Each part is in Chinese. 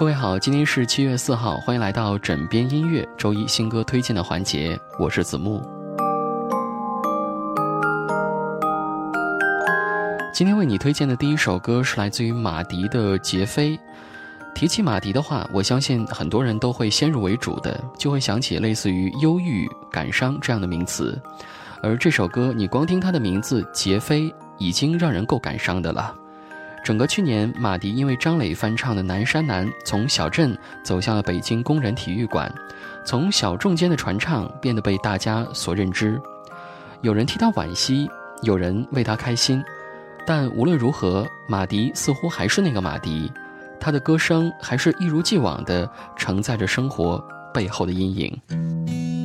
各位好，今天是七月四号，欢迎来到枕边音乐周一新歌推荐的环节，我是子木。今天为你推荐的第一首歌是来自于马迪的《杰飞》。提起马迪的话，我相信很多人都会先入为主的就会想起类似于忧郁、感伤这样的名词，而这首歌你光听它的名字《杰飞》，已经让人够感伤的了。整个去年，马迪因为张磊翻唱的《南山南》，从小镇走向了北京工人体育馆，从小众间的传唱变得被大家所认知。有人替他惋惜，有人为他开心，但无论如何，马迪似乎还是那个马迪，他的歌声还是一如既往地承载着生活背后的阴影。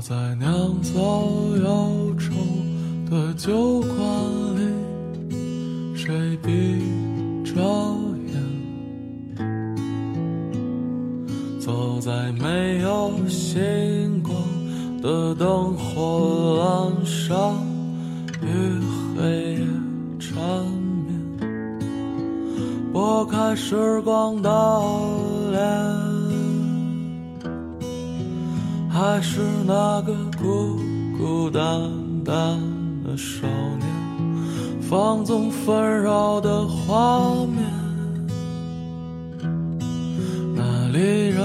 在酿造忧愁的酒馆。还是那个孤孤单单的少年，放纵纷扰的画面，那里人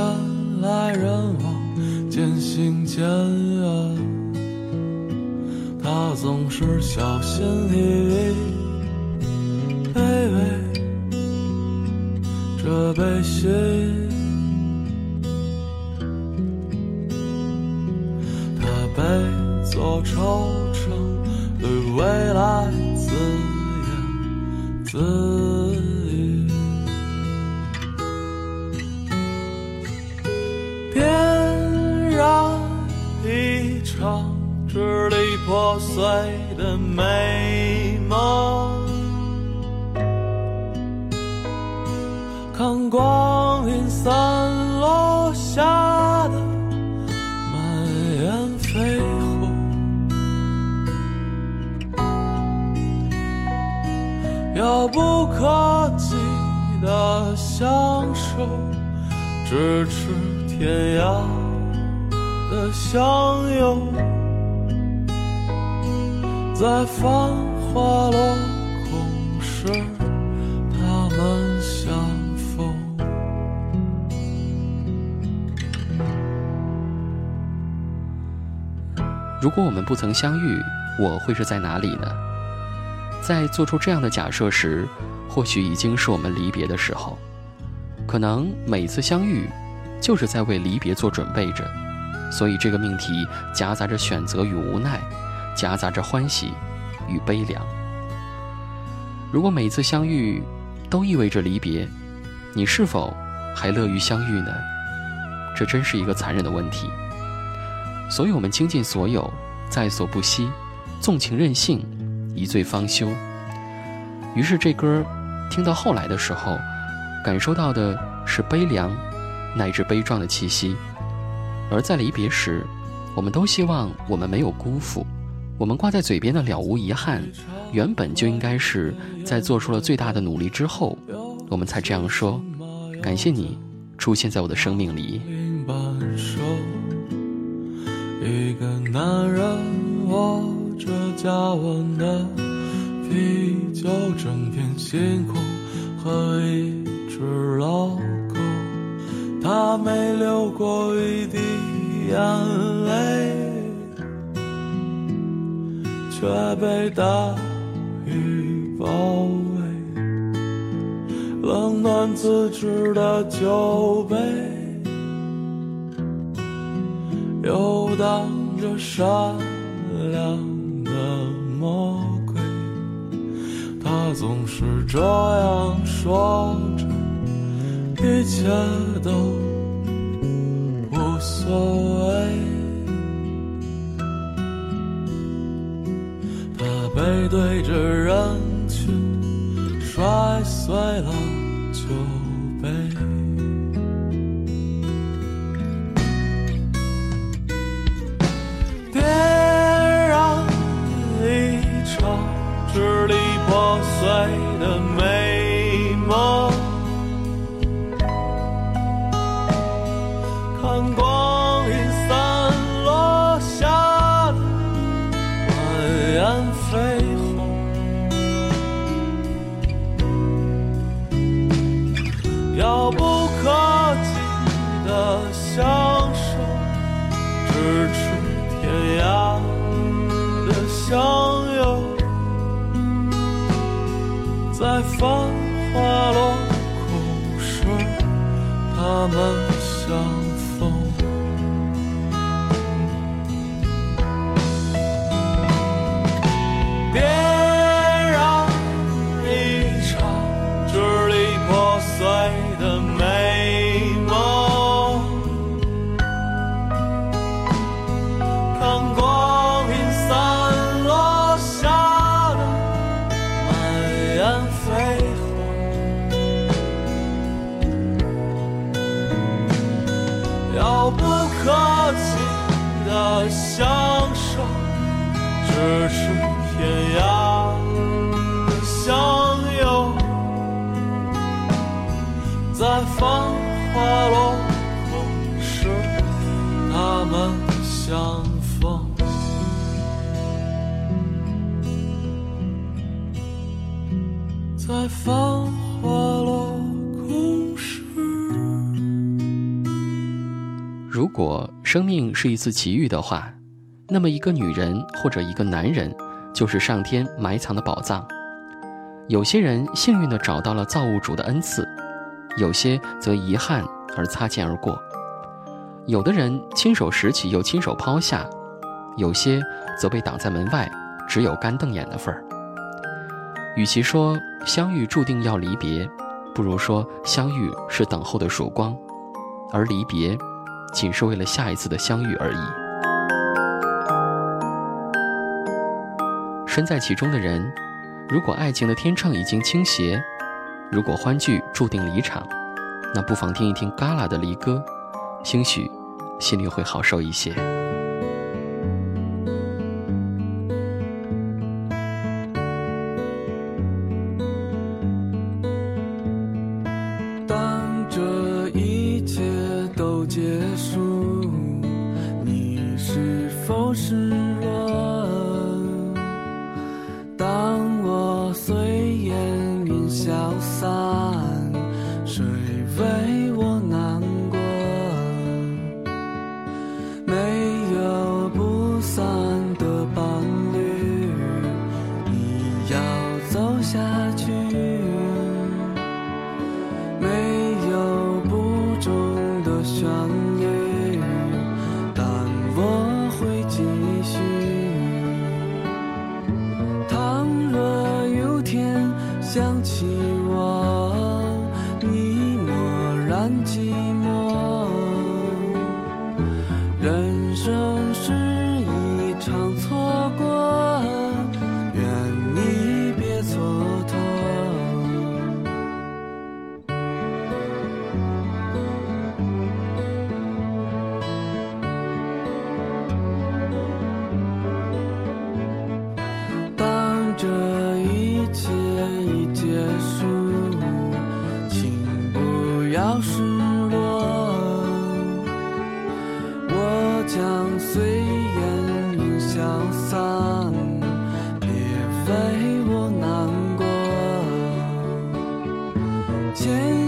来人往，渐行渐远。他总是小心翼翼，卑微这悲喜。破碎的美梦，看光阴散落下的满眼飞。遥不可及的相守，咫尺天涯的相拥，在繁华落空时，他们相逢。如果我们不曾相遇，我会是在哪里呢？在做出这样的假设时，或许已经是我们离别的时候。可能每次相遇，就是在为离别做准备着。所以这个命题夹杂着选择与无奈，夹杂着欢喜与悲凉。如果每次相遇都意味着离别，你是否还乐于相遇呢？这真是一个残忍的问题。所以我们倾尽所有，在所不惜，纵情任性。一醉方休。于是这歌听到后来的时候，感受到的是悲凉，乃至悲壮的气息。而在离别时，我们都希望我们没有辜负。我们挂在嘴边的了无遗憾，原本就应该是在做出了最大的努力之后，我们才这样说：感谢你出现在我的生命里。一个男人，我。着加温的啤酒，整片星空和一只老狗，他没流过一滴眼泪却被大雨包围。冷暖自知的酒杯，游荡着善良。的魔鬼，他总是这样说着，一切都无所谓。背对着梦想相逢。在繁华落空时。如果生命是一次奇遇的话，那么一个女人或者一个男人，就是上天埋藏的宝藏。有些人幸运地找到了造物主的恩赐，有些则遗憾而擦肩而过。有的人亲手拾起又亲手抛下，有些则被挡在门外，只有干瞪眼的份儿。与其说相遇注定要离别，不如说相遇是等候的曙光，而离别，仅是为了下一次的相遇而已。身在其中的人，如果爱情的天秤已经倾斜，如果欢聚注定离场，那不妨听一听旮旯的离歌，兴许心里会好受一些。当这一切都结束，你是否失落？下。千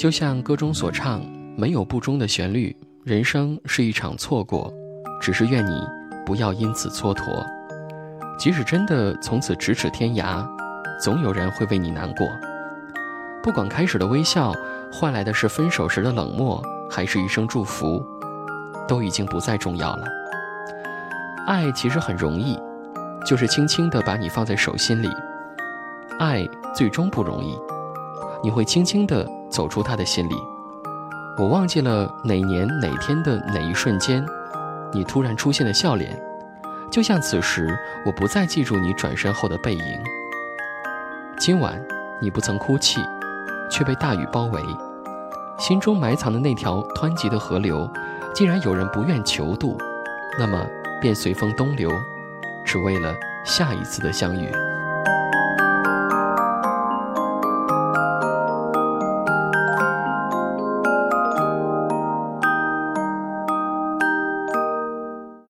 就像歌中所唱，没有不终的旋律，人生是一场错过，只是愿你不要因此蹉跎。即使真的从此咫尺天涯，总有人会为你难过。不管开始的微笑换来的是分手时的冷漠，还是一声祝福，都已经不再重要了。爱其实很容易，就是轻轻地把你放在手心里。爱最终不容易，你会轻轻地走出他的心里。我忘记了哪年哪天的哪一瞬间，你突然出现的笑脸，就像此时我不再记住你转身后的背影。今晚你不曾哭泣。却被大雨包围，心中埋藏的那条湍急的河流，既然有人不愿求渡，那么便随风东流，只为了下一次的相遇。